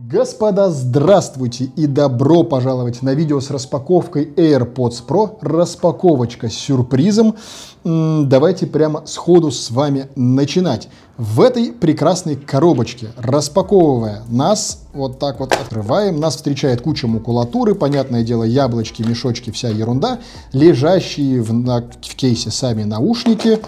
Господа, здравствуйте и добро пожаловать на видео с распаковкой AirPods Pro. Распаковочка с сюрпризом. Давайте прямо сходу с вами начинать. В этой прекрасной коробочке, распаковывая нас, вот так вот открываем, нас встречает куча макулатуры, понятное дело, яблочки, мешочки, вся ерунда, лежащие в, на, в кейсе сами наушники,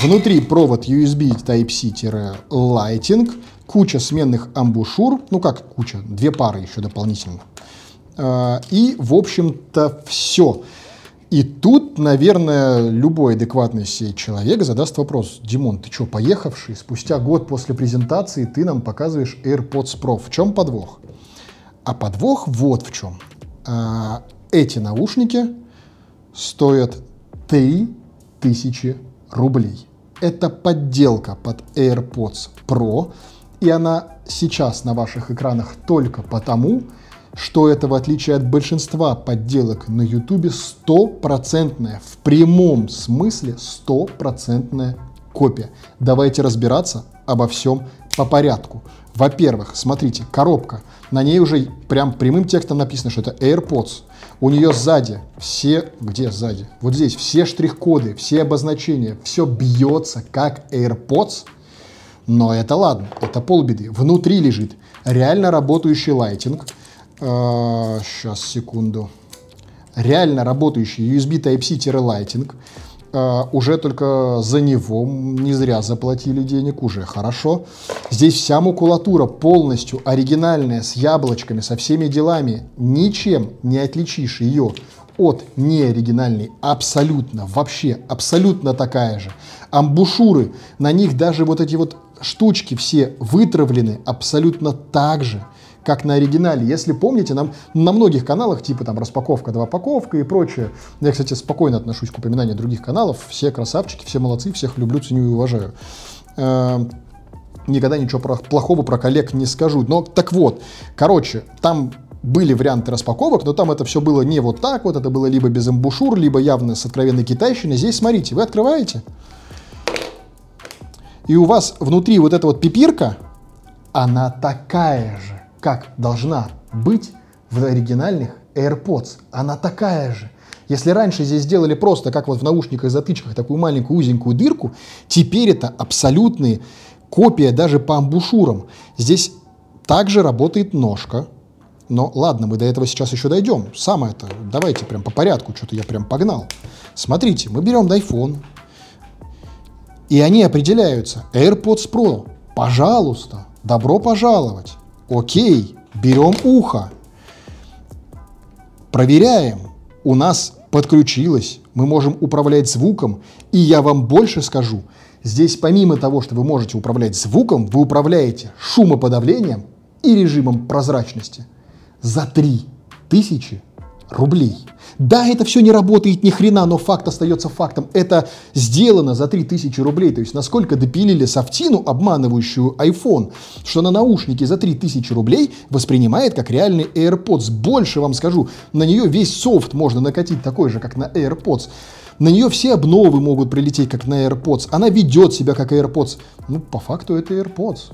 внутри провод USB Type-C-Lighting, куча сменных амбушюр, ну как куча, две пары еще дополнительных. А, и, в общем-то, все. И тут, наверное, любой адекватный себе человек задаст вопрос. Димон, ты что, поехавший? Спустя год после презентации ты нам показываешь AirPods Pro. В чем подвох? А подвох вот в чем. А, эти наушники стоят 3000 рублей. Это подделка под AirPods Pro, и она сейчас на ваших экранах только потому, что это, в отличие от большинства подделок на YouTube, стопроцентная, в прямом смысле стопроцентная копия. Давайте разбираться обо всем по порядку. Во-первых, смотрите, коробка. На ней уже прям прямым текстом написано, что это AirPods. У нее сзади все, где сзади? Вот здесь все штрих-коды, все обозначения, все бьется как AirPods – но это ладно, это полбеды. Внутри лежит реально работающий лайтинг. Сейчас, секунду. Реально работающий USB Type-C-лайтинг. Uh, уже только за него не зря заплатили денег, уже хорошо. Здесь вся макулатура полностью оригинальная, с яблочками, со всеми делами. Ничем не отличишь ее от неоригинальной абсолютно, вообще абсолютно такая же. Амбушюры, на них даже вот эти вот штучки все вытравлены абсолютно так же, как на оригинале. Если помните, нам на многих каналах, типа там распаковка, два паковка и прочее, я, кстати, спокойно отношусь к упоминанию других каналов, все красавчики, все молодцы, всех люблю, ценю и уважаю. Э, никогда ничего плохого про коллег не скажу. Но так вот, короче, там были варианты распаковок, но там это все было не вот так вот, это было либо без эмбушюр, либо явно с откровенной китайщиной. Здесь, смотрите, вы открываете, и у вас внутри вот эта вот пипирка, она такая же, как должна быть в оригинальных AirPods. Она такая же. Если раньше здесь сделали просто, как вот в наушниках затычках, такую маленькую узенькую дырку, теперь это абсолютная копия даже по амбушюрам. Здесь также работает ножка. Но ладно, мы до этого сейчас еще дойдем. Самое это, давайте прям по порядку, что-то я прям погнал. Смотрите, мы берем iPhone, и они определяются. AirPods Pro. Пожалуйста, добро пожаловать. Окей, берем ухо. Проверяем. У нас подключилось. Мы можем управлять звуком. И я вам больше скажу. Здесь помимо того, что вы можете управлять звуком, вы управляете шумоподавлением и режимом прозрачности за 3000 рублей. Да, это все не работает ни хрена, но факт остается фактом. Это сделано за 3000 рублей. То есть насколько допилили софтину, обманывающую iPhone, что на наушники за 3000 рублей воспринимает как реальный AirPods. Больше вам скажу, на нее весь софт можно накатить такой же, как на AirPods. На нее все обновы могут прилететь, как на AirPods. Она ведет себя как AirPods. Ну, по факту это AirPods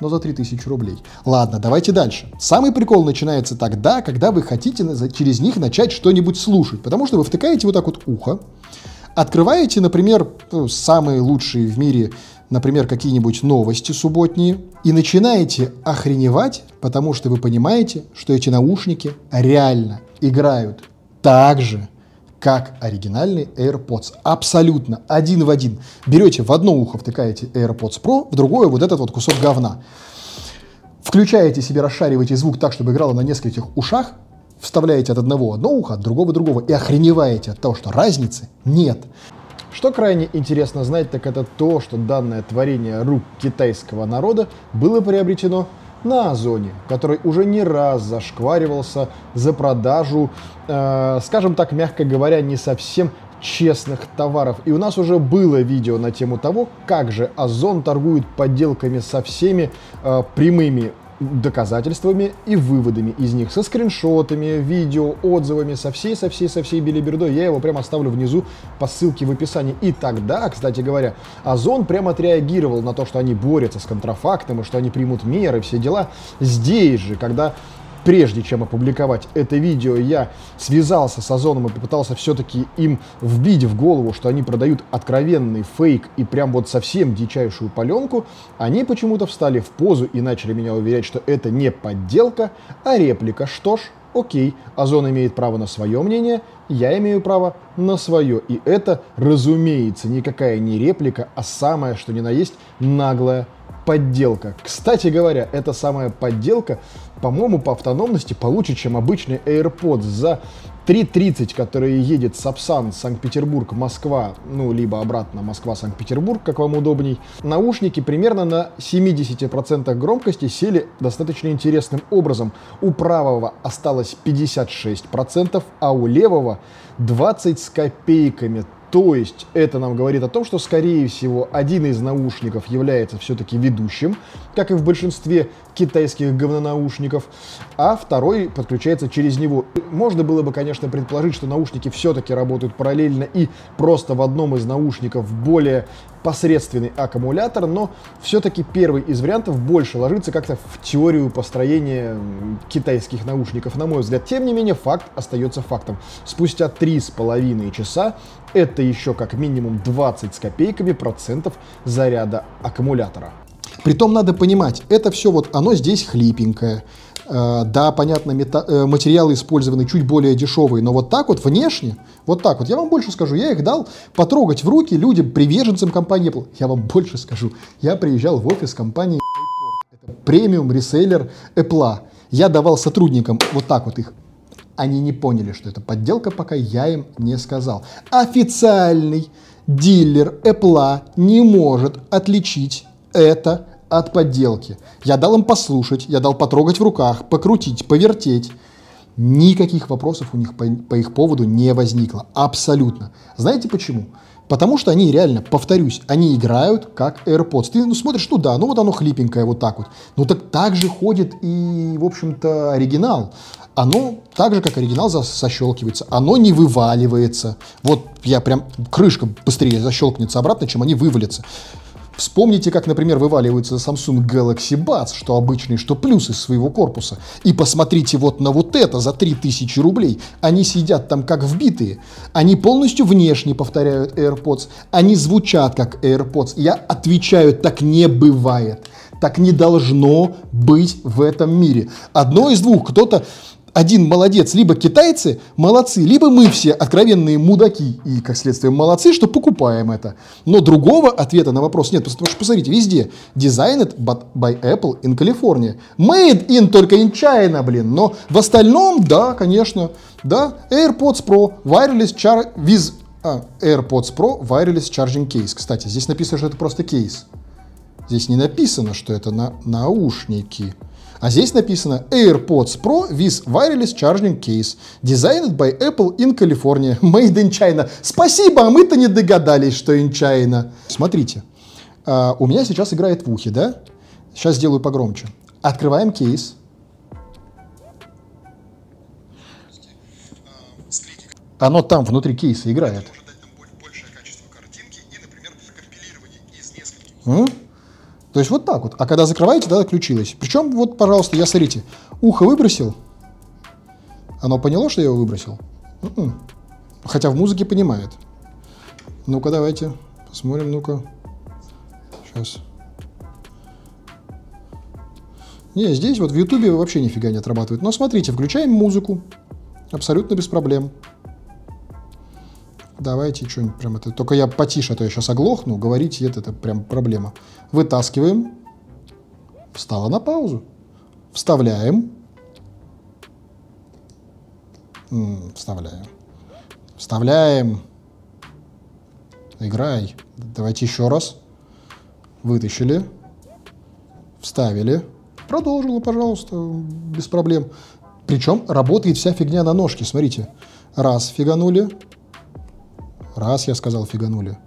но за 3000 рублей. Ладно, давайте дальше. Самый прикол начинается тогда, когда вы хотите через них начать что-нибудь слушать, потому что вы втыкаете вот так вот ухо, открываете, например, ну, самые лучшие в мире, например, какие-нибудь новости субботние, и начинаете охреневать, потому что вы понимаете, что эти наушники реально играют так же, как оригинальный AirPods. Абсолютно один в один. Берете в одно ухо, втыкаете AirPods Pro, в другое вот этот вот кусок говна. Включаете себе, расшариваете звук так, чтобы играло на нескольких ушах, вставляете от одного одно ухо, от другого другого, и охреневаете от того, что разницы нет. Что крайне интересно знать, так это то, что данное творение рук китайского народа было приобретено на Озоне, который уже не раз зашкваривался за продажу, э, скажем так, мягко говоря, не совсем честных товаров. И у нас уже было видео на тему того, как же Озон торгует подделками со всеми э, прямыми доказательствами и выводами из них, со скриншотами, видео, отзывами, со всей, со всей, со всей билибердой. Я его прямо оставлю внизу по ссылке в описании. И тогда, кстати говоря, Озон прямо отреагировал на то, что они борются с контрафактом и что они примут меры, все дела. Здесь же, когда прежде чем опубликовать это видео, я связался с Озоном и попытался все-таки им вбить в голову, что они продают откровенный фейк и прям вот совсем дичайшую паленку, они почему-то встали в позу и начали меня уверять, что это не подделка, а реплика. Что ж, окей, Озон имеет право на свое мнение, я имею право на свое. И это, разумеется, никакая не реплика, а самое, что ни на есть, наглая подделка. Кстати говоря, эта самая подделка, по-моему, по автономности получше, чем обычный AirPods. За 3.30, который едет Сапсан, Санкт-Петербург, Москва, ну, либо обратно Москва-Санкт-Петербург, как вам удобней, наушники примерно на 70% громкости сели достаточно интересным образом. У правого осталось 56%, а у левого 20 с копейками. То есть это нам говорит о том, что, скорее всего, один из наушников является все-таки ведущим, как и в большинстве китайских говнонаушников, а второй подключается через него. Можно было бы, конечно, предположить, что наушники все-таки работают параллельно и просто в одном из наушников более посредственный аккумулятор, но все-таки первый из вариантов больше ложится как-то в теорию построения китайских наушников, на мой взгляд. Тем не менее, факт остается фактом. Спустя три с половиной часа это еще как минимум 20 с копейками процентов заряда аккумулятора. Притом надо понимать, это все вот, оно здесь хлипенькое. Э, да, понятно, э, материалы использованы чуть более дешевые, но вот так вот внешне, вот так вот, я вам больше скажу, я их дал потрогать в руки людям, приверженцам компании Apple. Я вам больше скажу, я приезжал в офис компании это премиум ресейлер Apple. Я давал сотрудникам вот так вот их они не поняли, что это подделка, пока я им не сказал. Официальный дилер Apple не может отличить это от подделки. Я дал им послушать, я дал потрогать в руках, покрутить, повертеть. Никаких вопросов у них по, по их поводу не возникло. Абсолютно. Знаете почему? Потому что они реально, повторюсь, они играют как AirPods. Ты ну, смотришь, ну да, ну вот оно хлипенькое вот так вот. Ну так так же ходит и, в общем-то, оригинал. Оно так же, как оригинал, защелкивается. Оно не вываливается. Вот я прям, крышка быстрее защелкнется обратно, чем они вывалятся. Вспомните, как, например, вываливается Samsung Galaxy Buds, что обычный, что плюс из своего корпуса. И посмотрите вот на вот это за 3000 рублей. Они сидят там как вбитые. Они полностью внешне повторяют AirPods. Они звучат как AirPods. Я отвечаю, так не бывает. Так не должно быть в этом мире. Одно из двух. Кто-то один молодец, либо китайцы молодцы, либо мы все откровенные мудаки и, как следствие, молодцы, что покупаем это. Но другого ответа на вопрос нет, потому что, посмотрите, везде designed by Apple in California. Made in только in China, блин. Но в остальном, да, конечно, да, AirPods Pro, wireless char with а, AirPods Pro wireless charging case. Kстати, здесь написано, что это просто кейс. Здесь не написано, что это на наушники. А здесь написано AirPods Pro with wireless charging case. Designed by Apple in California. Made in China. Спасибо, а мы-то не догадались, что in China. Смотрите, uh, у меня сейчас играет в ухе, да? Сейчас сделаю погромче. Открываем кейс. Оно там, внутри кейса играет. То есть вот так вот. А когда закрываете, да, отключилось. Причем вот, пожалуйста, я, смотрите, ухо выбросил. Оно поняло, что я его выбросил? М-м. Хотя в музыке понимает. Ну-ка, давайте посмотрим, ну-ка. Сейчас. Не, здесь вот в Ютубе вообще нифига не отрабатывает. Но смотрите, включаем музыку. Абсолютно без проблем. Давайте что-нибудь прям это... Только я потише, а то я сейчас оглохну. Говорить это, это прям проблема. Вытаскиваем. Встала на паузу. Вставляем. Вставляем. Вставляем. Играй. Давайте еще раз. Вытащили. Вставили. Продолжила, пожалуйста, без проблем. Причем работает вся фигня на ножке. Смотрите. Раз фиганули. Раз, я сказал, фиганули.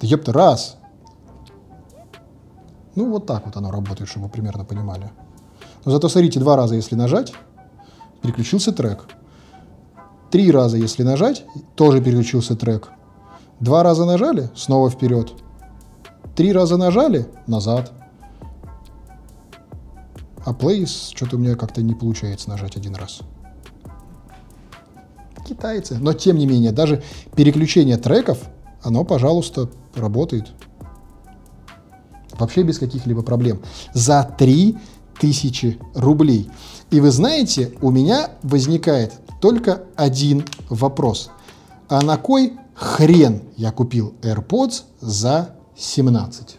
Да ёпта, раз. Ну, вот так вот оно работает, чтобы вы примерно понимали. Но зато смотрите, два раза, если нажать, переключился трек. Три раза, если нажать, тоже переключился трек. Два раза нажали, снова вперед. Три раза нажали, назад. А play что-то у меня как-то не получается нажать один раз. Китайцы. Но тем не менее, даже переключение треков, оно, пожалуйста, работает. Вообще без каких-либо проблем. За 3000 рублей. И вы знаете, у меня возникает только один вопрос. А на кой хрен я купил AirPods за 17?